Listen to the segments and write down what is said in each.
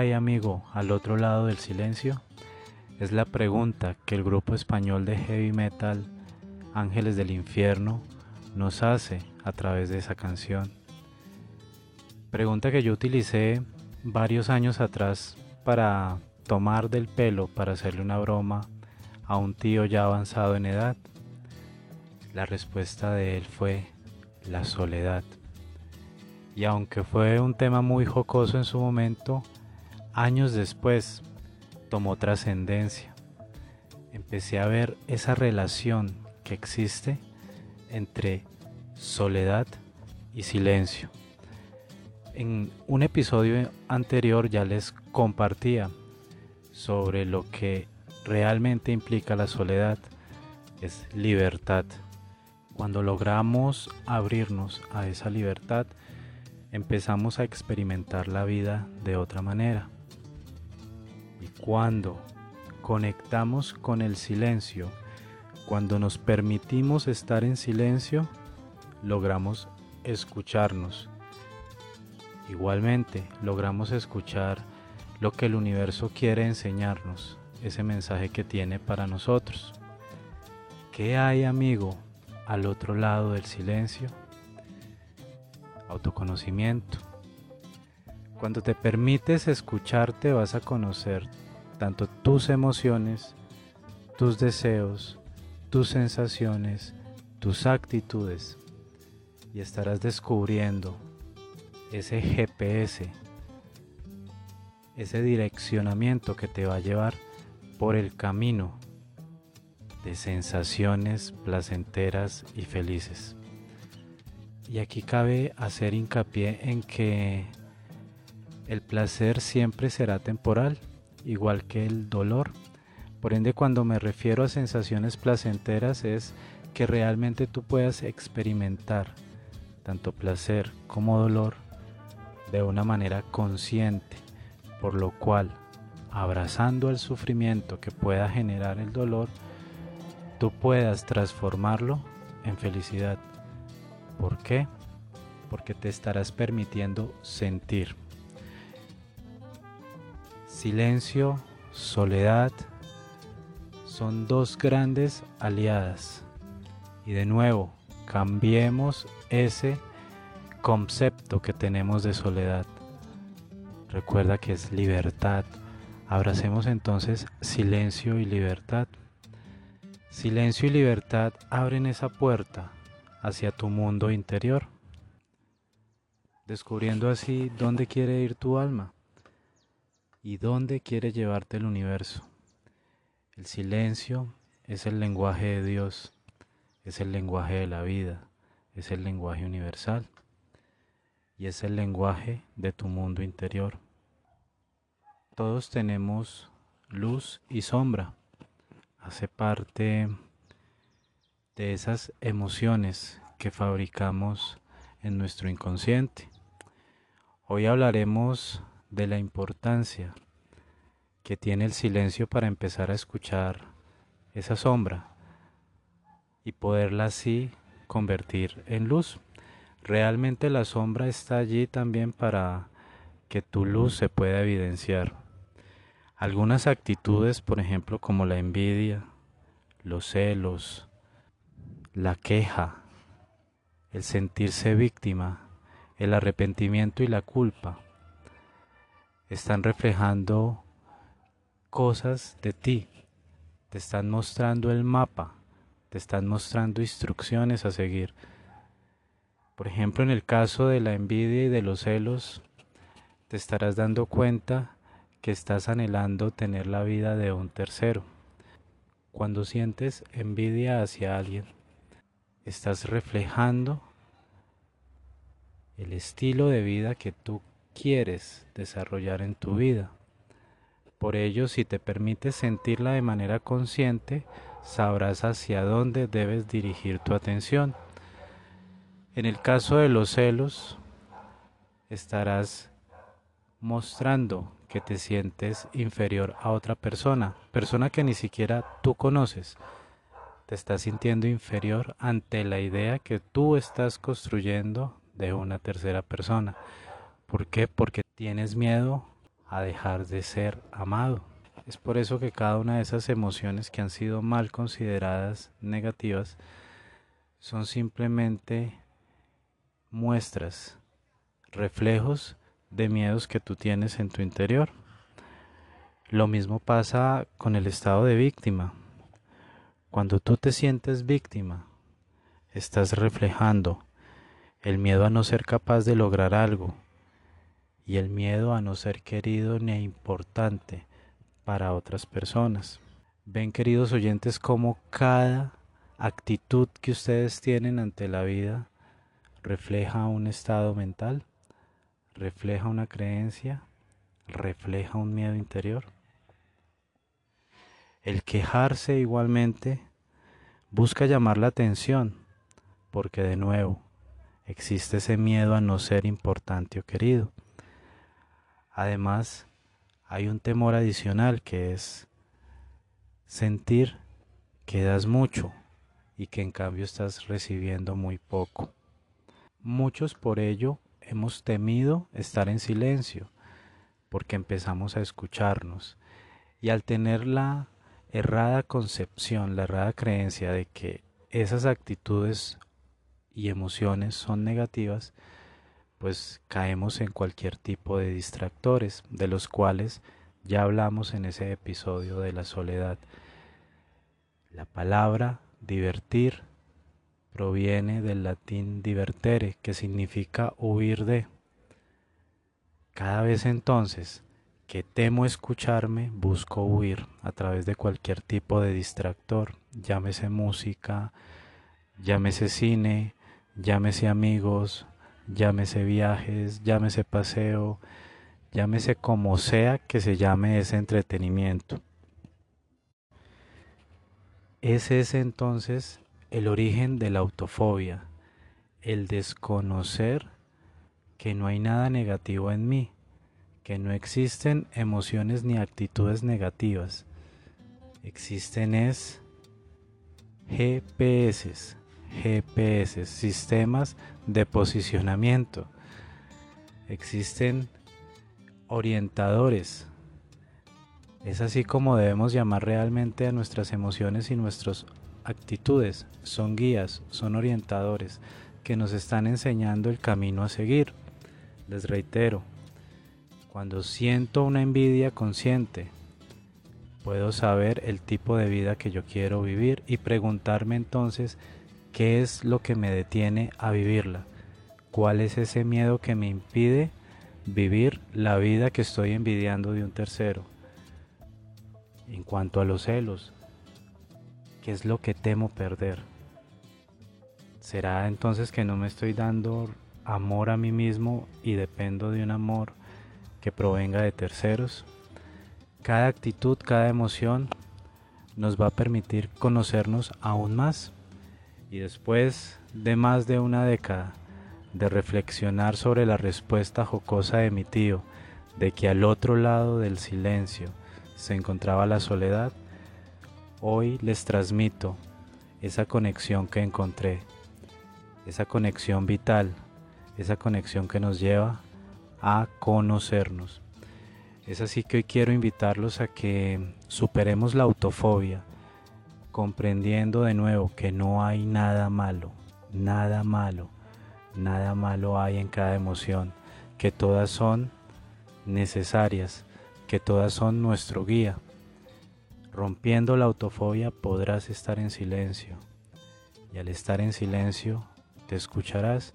hay, amigo, al otro lado del silencio? Es la pregunta que el grupo español de heavy metal Ángeles del Infierno nos hace a través de esa canción. Pregunta que yo utilicé varios años atrás para tomar del pelo para hacerle una broma a un tío ya avanzado en edad. La respuesta de él fue la soledad. Y aunque fue un tema muy jocoso en su momento, años después tomó trascendencia. Empecé a ver esa relación que existe entre soledad y silencio. En un episodio anterior ya les compartía sobre lo que realmente implica la soledad, es libertad. Cuando logramos abrirnos a esa libertad, empezamos a experimentar la vida de otra manera. Cuando conectamos con el silencio, cuando nos permitimos estar en silencio, logramos escucharnos. Igualmente, logramos escuchar lo que el universo quiere enseñarnos, ese mensaje que tiene para nosotros. ¿Qué hay, amigo, al otro lado del silencio? Autoconocimiento cuando te permites escucharte vas a conocer tanto tus emociones, tus deseos, tus sensaciones, tus actitudes y estarás descubriendo ese GPS, ese direccionamiento que te va a llevar por el camino de sensaciones placenteras y felices. Y aquí cabe hacer hincapié en que el placer siempre será temporal, igual que el dolor. Por ende, cuando me refiero a sensaciones placenteras es que realmente tú puedas experimentar tanto placer como dolor de una manera consciente, por lo cual, abrazando el sufrimiento que pueda generar el dolor, tú puedas transformarlo en felicidad. ¿Por qué? Porque te estarás permitiendo sentir. Silencio, soledad son dos grandes aliadas. Y de nuevo, cambiemos ese concepto que tenemos de soledad. Recuerda que es libertad. Abracemos entonces silencio y libertad. Silencio y libertad abren esa puerta hacia tu mundo interior, descubriendo así dónde quiere ir tu alma y dónde quiere llevarte el universo. El silencio es el lenguaje de Dios, es el lenguaje de la vida, es el lenguaje universal y es el lenguaje de tu mundo interior. Todos tenemos luz y sombra, hace parte de esas emociones que fabricamos en nuestro inconsciente. Hoy hablaremos de la importancia que tiene el silencio para empezar a escuchar esa sombra y poderla así convertir en luz. Realmente la sombra está allí también para que tu luz se pueda evidenciar. Algunas actitudes, por ejemplo, como la envidia, los celos, la queja, el sentirse víctima, el arrepentimiento y la culpa, están reflejando cosas de ti, te están mostrando el mapa, te están mostrando instrucciones a seguir. Por ejemplo, en el caso de la envidia y de los celos, te estarás dando cuenta que estás anhelando tener la vida de un tercero. Cuando sientes envidia hacia alguien, estás reflejando el estilo de vida que tú quieres desarrollar en tu vida. Por ello, si te permites sentirla de manera consciente, sabrás hacia dónde debes dirigir tu atención. En el caso de los celos, estarás mostrando que te sientes inferior a otra persona, persona que ni siquiera tú conoces. Te estás sintiendo inferior ante la idea que tú estás construyendo de una tercera persona. ¿Por qué? Porque tienes miedo a dejar de ser amado. Es por eso que cada una de esas emociones que han sido mal consideradas negativas son simplemente muestras, reflejos de miedos que tú tienes en tu interior. Lo mismo pasa con el estado de víctima. Cuando tú te sientes víctima, estás reflejando el miedo a no ser capaz de lograr algo y el miedo a no ser querido ni importante para otras personas. Ven queridos oyentes cómo cada actitud que ustedes tienen ante la vida refleja un estado mental, refleja una creencia, refleja un miedo interior. El quejarse igualmente busca llamar la atención, porque de nuevo existe ese miedo a no ser importante o querido. Además, hay un temor adicional que es sentir que das mucho y que en cambio estás recibiendo muy poco. Muchos por ello hemos temido estar en silencio porque empezamos a escucharnos y al tener la errada concepción, la errada creencia de que esas actitudes y emociones son negativas, pues caemos en cualquier tipo de distractores, de los cuales ya hablamos en ese episodio de la soledad. La palabra divertir proviene del latín divertere, que significa huir de. Cada vez entonces que temo escucharme, busco huir a través de cualquier tipo de distractor, llámese música, llámese cine, llámese amigos, llámese viajes, llámese paseo, llámese como sea que se llame ese entretenimiento. Ese es entonces el origen de la autofobia, el desconocer que no hay nada negativo en mí, que no existen emociones ni actitudes negativas. Existen es GPS, GPS, sistemas de posicionamiento. Existen orientadores. Es así como debemos llamar realmente a nuestras emociones y nuestras actitudes. Son guías, son orientadores que nos están enseñando el camino a seguir. Les reitero, cuando siento una envidia consciente, puedo saber el tipo de vida que yo quiero vivir y preguntarme entonces qué es lo que me detiene a vivirla, cuál es ese miedo que me impide vivir la vida que estoy envidiando de un tercero. En cuanto a los celos, ¿qué es lo que temo perder? ¿Será entonces que no me estoy dando amor a mí mismo y dependo de un amor que provenga de terceros. Cada actitud, cada emoción nos va a permitir conocernos aún más. Y después de más de una década de reflexionar sobre la respuesta jocosa de mi tío, de que al otro lado del silencio se encontraba la soledad, hoy les transmito esa conexión que encontré, esa conexión vital, esa conexión que nos lleva a conocernos. Es así que hoy quiero invitarlos a que superemos la autofobia, comprendiendo de nuevo que no hay nada malo, nada malo, nada malo hay en cada emoción, que todas son necesarias, que todas son nuestro guía. Rompiendo la autofobia podrás estar en silencio y al estar en silencio te escucharás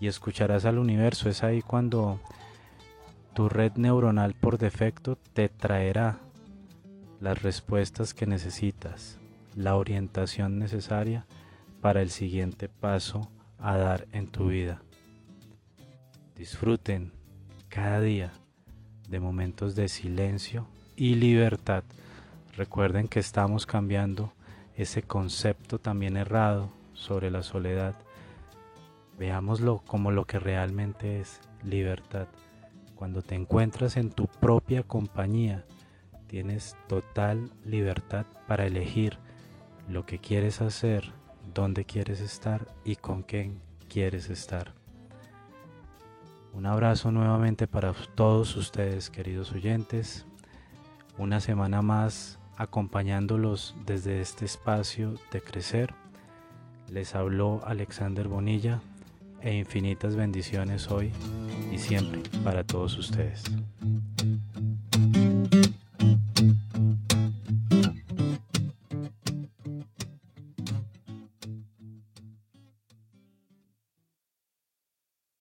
y escucharás al universo. Es ahí cuando tu red neuronal por defecto te traerá las respuestas que necesitas, la orientación necesaria para el siguiente paso a dar en tu vida. Disfruten cada día de momentos de silencio y libertad. Recuerden que estamos cambiando ese concepto también errado sobre la soledad Veámoslo como lo que realmente es libertad. Cuando te encuentras en tu propia compañía, tienes total libertad para elegir lo que quieres hacer, dónde quieres estar y con quién quieres estar. Un abrazo nuevamente para todos ustedes, queridos oyentes. Una semana más acompañándolos desde este espacio de crecer. Les habló Alexander Bonilla e infinitas bendiciones hoy y siempre para todos ustedes.